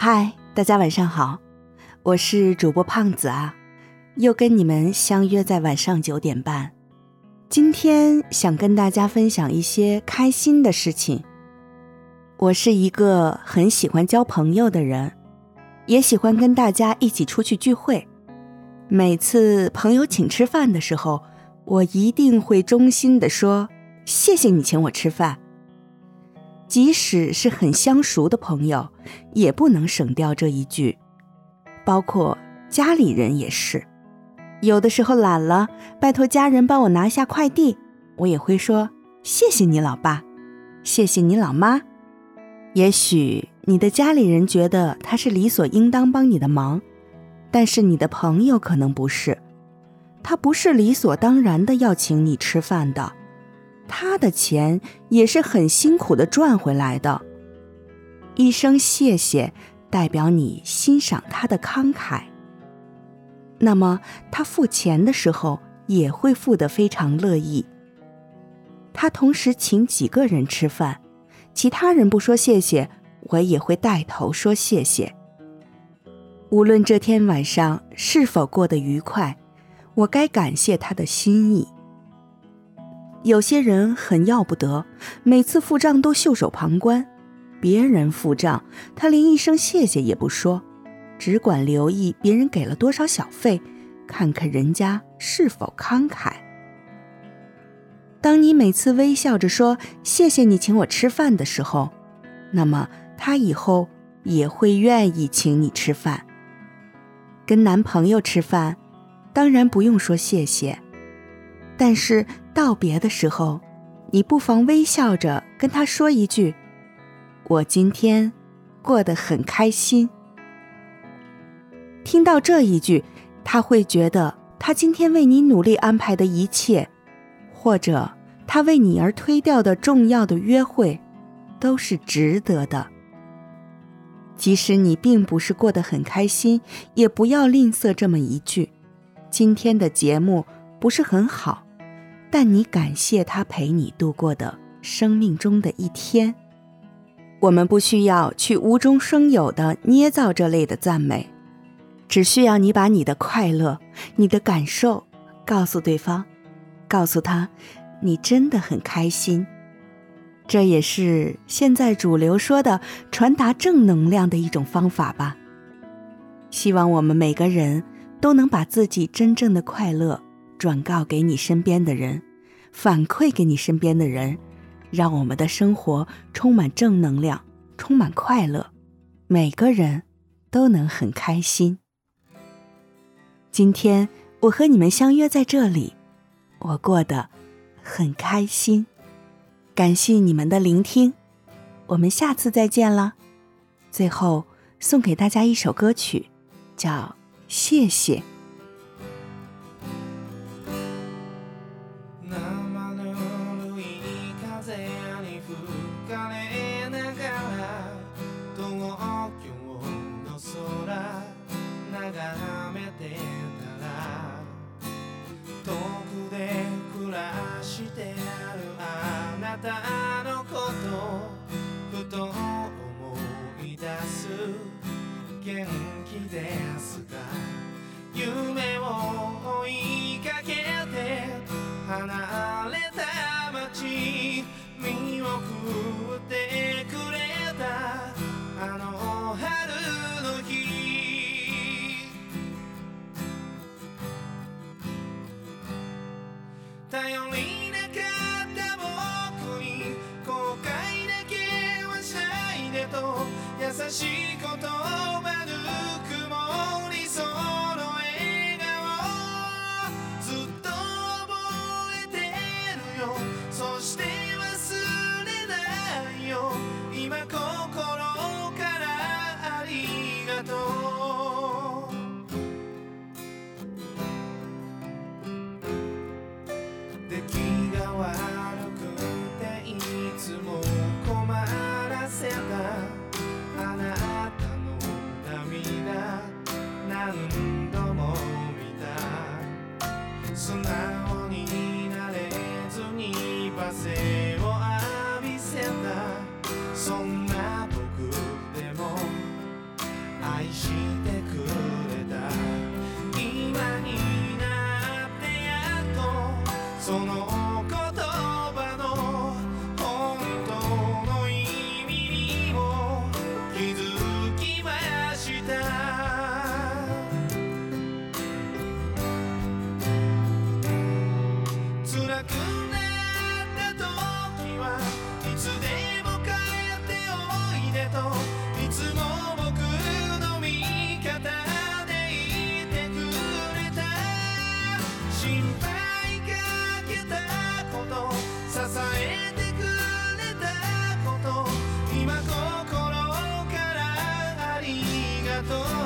嗨，大家晚上好，我是主播胖子啊，又跟你们相约在晚上九点半。今天想跟大家分享一些开心的事情。我是一个很喜欢交朋友的人，也喜欢跟大家一起出去聚会。每次朋友请吃饭的时候，我一定会衷心的说：“谢谢你请我吃饭。”即使是很相熟的朋友，也不能省掉这一句。包括家里人也是，有的时候懒了，拜托家人帮我拿下快递，我也会说谢谢你老爸，谢谢你老妈。也许你的家里人觉得他是理所应当帮你的忙，但是你的朋友可能不是，他不是理所当然的要请你吃饭的。他的钱也是很辛苦的赚回来的，一声谢谢代表你欣赏他的慷慨。那么他付钱的时候也会付得非常乐意。他同时请几个人吃饭，其他人不说谢谢，我也会带头说谢谢。无论这天晚上是否过得愉快，我该感谢他的心意。有些人很要不得，每次付账都袖手旁观，别人付账，他连一声谢谢也不说，只管留意别人给了多少小费，看看人家是否慷慨。当你每次微笑着说“谢谢你请我吃饭”的时候，那么他以后也会愿意请你吃饭。跟男朋友吃饭，当然不用说谢谢。但是道别的时候，你不妨微笑着跟他说一句：“我今天过得很开心。”听到这一句，他会觉得他今天为你努力安排的一切，或者他为你而推掉的重要的约会，都是值得的。即使你并不是过得很开心，也不要吝啬这么一句：“今天的节目不是很好。”但你感谢他陪你度过的生命中的一天。我们不需要去无中生有的捏造这类的赞美，只需要你把你的快乐、你的感受告诉对方，告诉他你真的很开心。这也是现在主流说的传达正能量的一种方法吧。希望我们每个人都能把自己真正的快乐。转告给你身边的人，反馈给你身边的人，让我们的生活充满正能量，充满快乐，每个人都能很开心。今天我和你们相约在这里，我过得很开心，感谢你们的聆听，我们下次再见了。最后送给大家一首歌曲，叫《谢谢》。元気ですか夢を追いかけ優しい言葉ぬくしてくれた。今になってやっとその言葉の本当の意味にも気づきました。辛くなった時はいつでも帰っておいでといつも todo.